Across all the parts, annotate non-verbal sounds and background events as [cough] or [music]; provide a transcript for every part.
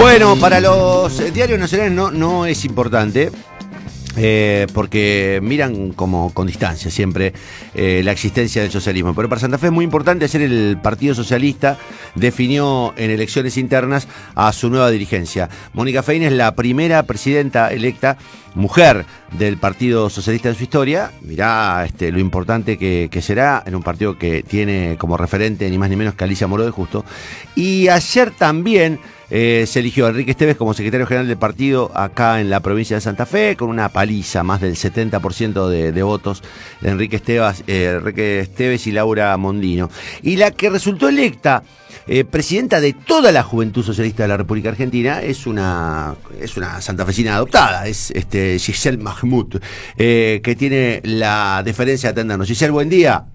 Bueno, para los diarios nacionales no, no es importante. Eh, porque miran como con distancia siempre eh, la existencia del socialismo. Pero para Santa Fe es muy importante ser el Partido Socialista definió en elecciones internas a su nueva dirigencia. Mónica Fein es la primera presidenta electa mujer del Partido Socialista en su historia. Mirá este, lo importante que, que, será en un partido que tiene como referente ni más ni menos que Alicia Moro de Justo. Y ayer también eh, se eligió a Enrique Esteves como secretario general del partido acá en la provincia de Santa Fe, con una paliza, más del 70% de, de, votos de Enrique Esteves, eh, Enrique Esteves y Laura Mondino. Y la que resultó electa eh, presidenta de toda la Juventud Socialista de la República Argentina es una, es una santafesina adoptada, es este, Giselle Mahmoud, eh, que tiene la deferencia de atendernos. Giselle, buen día.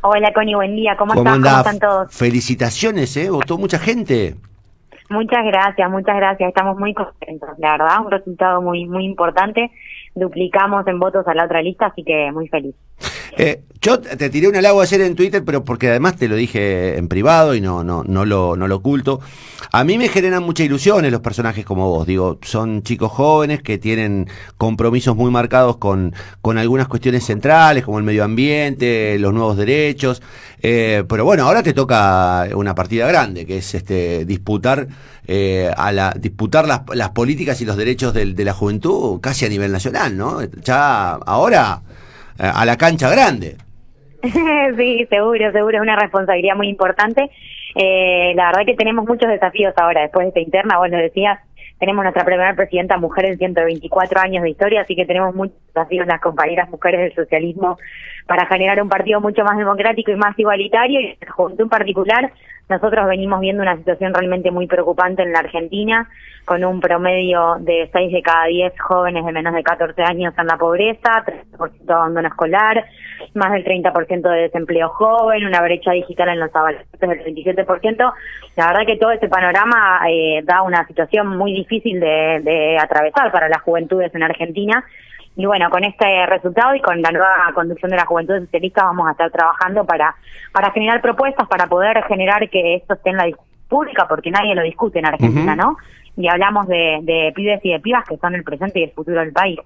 Hola, Connie, buen día. ¿Cómo, ¿Cómo, estás? ¿Cómo están todos? Felicitaciones, ¿eh? Votó mucha gente. Muchas gracias, muchas gracias. Estamos muy contentos, la verdad, un resultado muy muy importante. Duplicamos en votos a la otra lista, así que muy feliz. Eh, yo te tiré un halago ayer en Twitter, pero porque además te lo dije en privado y no, no, no, lo, no lo oculto. A mí me generan mucha ilusiones los personajes como vos. Digo, son chicos jóvenes que tienen compromisos muy marcados con, con algunas cuestiones centrales, como el medio ambiente, los nuevos derechos. Eh, pero bueno, ahora te toca una partida grande, que es este disputar eh, a la disputar las, las políticas y los derechos de, de la juventud casi a nivel nacional, ¿no? Ya ahora a la cancha grande. [laughs] sí, seguro, seguro, es una responsabilidad muy importante. Eh, la verdad que tenemos muchos desafíos ahora, después de esta interna, vos lo decías, tenemos nuestra primera presidenta mujer en 124 años de historia, así que tenemos muchos desafíos las compañeras mujeres del socialismo para generar un partido mucho más democrático y más igualitario. Y la juventud en particular nosotros venimos viendo una situación realmente muy preocupante en la Argentina, con un promedio de 6 de cada 10 jóvenes de menos de 14 años en la pobreza, 30% de abandono escolar, más del 30% de desempleo joven, una brecha digital en los adolescentes del 27%. La verdad que todo ese panorama eh, da una situación muy difícil de, de atravesar para las juventudes en Argentina y bueno, con este resultado y con la nueva conducción de la Juventud Socialista vamos a estar trabajando para, para generar propuestas, para poder generar que esto esté en la discusión pública, porque nadie lo discute en Argentina, ¿no? Y hablamos de, de pibes y de pibas que son el presente y el futuro del país.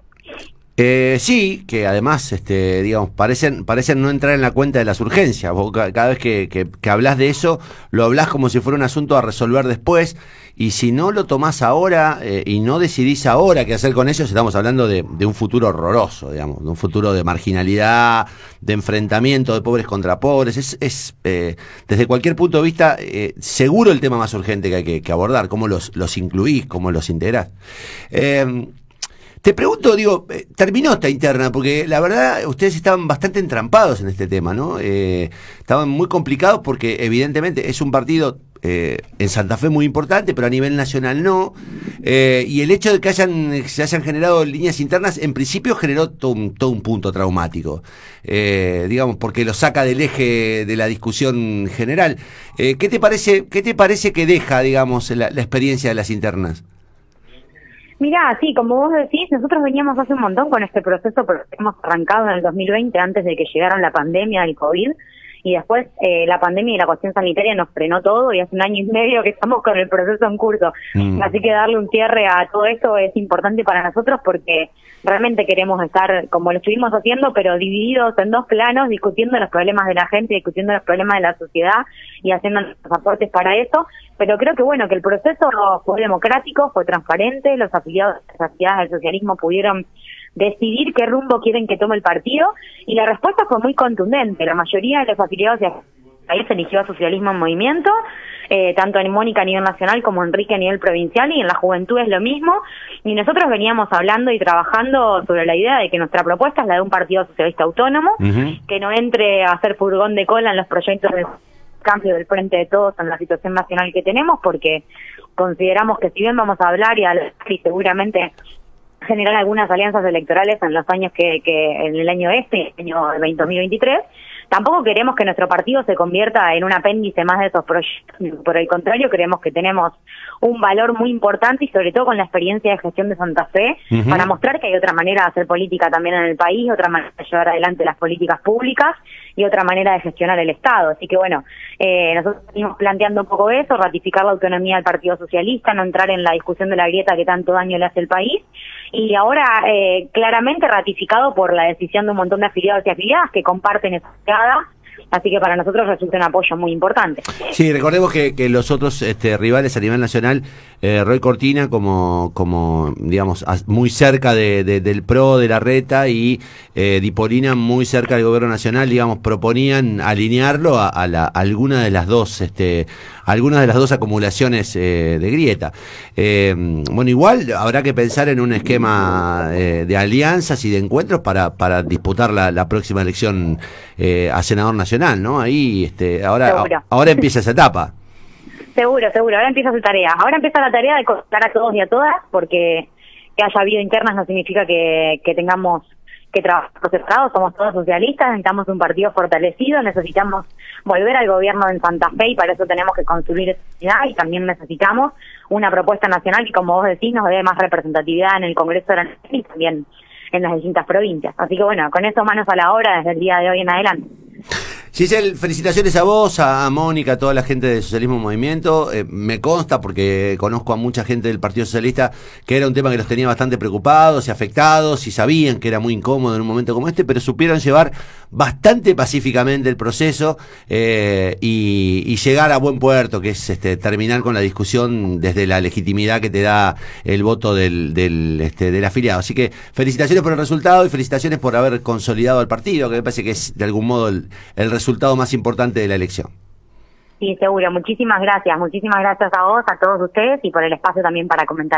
Eh, sí, que además, este, digamos, parecen, parecen no entrar en la cuenta de las urgencias. Vos cada vez que, que, que hablas de eso, lo hablas como si fuera un asunto a resolver después. Y si no lo tomás ahora eh, y no decidís ahora qué hacer con ellos, estamos hablando de, de, un futuro horroroso, digamos, de un futuro de marginalidad, de enfrentamiento de pobres contra pobres. Es, es eh, desde cualquier punto de vista, eh, seguro el tema más urgente que hay que, que abordar, cómo los, los incluís, cómo los integrás. Te pregunto, digo, eh, terminó esta interna, porque la verdad ustedes estaban bastante entrampados en este tema, ¿no? Eh, estaban muy complicados porque evidentemente es un partido eh, en Santa Fe muy importante, pero a nivel nacional no. Eh, y el hecho de que hayan, se hayan generado líneas internas, en principio generó todo un, punto traumático, eh, digamos, porque lo saca del eje de la discusión general. ¿qué, te parece, ¿Qué te parece que deja, digamos, la experiencia de las internas? Mira, sí, como vos decís, nosotros veníamos hace un montón con este proceso, pero hemos arrancado en el 2020 antes de que llegara la pandemia del COVID y después eh, la pandemia y la cuestión sanitaria nos frenó todo y hace un año y medio que estamos con el proceso en curso. Mm. Así que darle un cierre a todo esto es importante para nosotros porque realmente queremos estar como lo estuvimos haciendo, pero divididos en dos planos, discutiendo los problemas de la gente, discutiendo los problemas de la sociedad y haciendo nuestros aportes para eso. Pero creo que bueno, que el proceso fue democrático, fue transparente, los afiliados, las afiliadas del socialismo pudieron decidir qué rumbo quieren que tome el partido y la respuesta fue muy contundente. La mayoría de los afiliados de ahí se eligió a socialismo en movimiento, eh, tanto en Mónica a nivel nacional como Enrique a nivel provincial y en la juventud es lo mismo. Y nosotros veníamos hablando y trabajando sobre la idea de que nuestra propuesta es la de un partido socialista autónomo, uh -huh. que no entre a hacer furgón de cola en los proyectos de cambio del frente de todos en la situación nacional que tenemos, porque consideramos que si bien vamos a hablar y, a, y seguramente generar algunas alianzas electorales en los años que, que en el año este, el año 2023, tampoco queremos que nuestro partido se convierta en un apéndice más de esos proyectos, por el contrario, creemos que tenemos un valor muy importante y sobre todo con la experiencia de gestión de Santa Fe para mostrar que hay otra manera de hacer política también en el país, otra manera de llevar adelante las políticas públicas y otra manera de gestionar el Estado. Así que bueno, eh, nosotros seguimos planteando un poco eso, ratificar la autonomía del Partido Socialista, no entrar en la discusión de la grieta que tanto daño le hace el país y ahora eh, claramente ratificado por la decisión de un montón de afiliados y afiliadas que comparten esa mirada Así que para nosotros resulta un apoyo muy importante. Sí, recordemos que, que los otros este, rivales a nivel nacional, eh, Roy Cortina como, como digamos, muy cerca de, del PRO, de la reta, y eh, Dipolina muy cerca del gobierno nacional, digamos, proponían alinearlo a, alguna de las dos, este, algunas de las dos acumulaciones eh, de grieta. Bueno, igual habrá que pensar en un esquema de alianzas y de encuentros para, para disputar la próxima elección a senador nacional. ¿No? Ahí, este, ahora, ahora empieza esa etapa. [laughs] Seguro, seguro, ahora empieza su tarea. Ahora empieza la tarea de contar a todos y a todas, porque que haya habido internas no significa que, que tengamos que trabajar separados, somos todos socialistas, necesitamos un partido fortalecido, necesitamos volver al gobierno en Santa Fe y para eso tenemos que construir esa y también necesitamos una propuesta nacional que, como vos decís, nos dé más representatividad en el Congreso de la Nación y también en las distintas provincias. Así que bueno, con eso manos a la obra desde el día de hoy en adelante. Giselle, felicitaciones a vos, a Mónica, a toda la gente del Socialismo Movimiento. Eh, me consta, porque conozco a mucha gente del Partido Socialista, que era un tema que los tenía bastante preocupados y afectados y sabían que era muy incómodo en un momento como este, pero supieron llevar bastante pacíficamente el proceso eh, y, llegar a buen puerto, que es este, terminar con la discusión desde la legitimidad que te da el voto del, del, este, del afiliado. Así que felicitaciones por el resultado y felicitaciones por haber consolidado el partido, que me parece que es de algún modo el, el resultado más importante de la elección. Sí, seguro. Muchísimas gracias. Muchísimas gracias a vos, a todos ustedes y por el espacio también para comentar.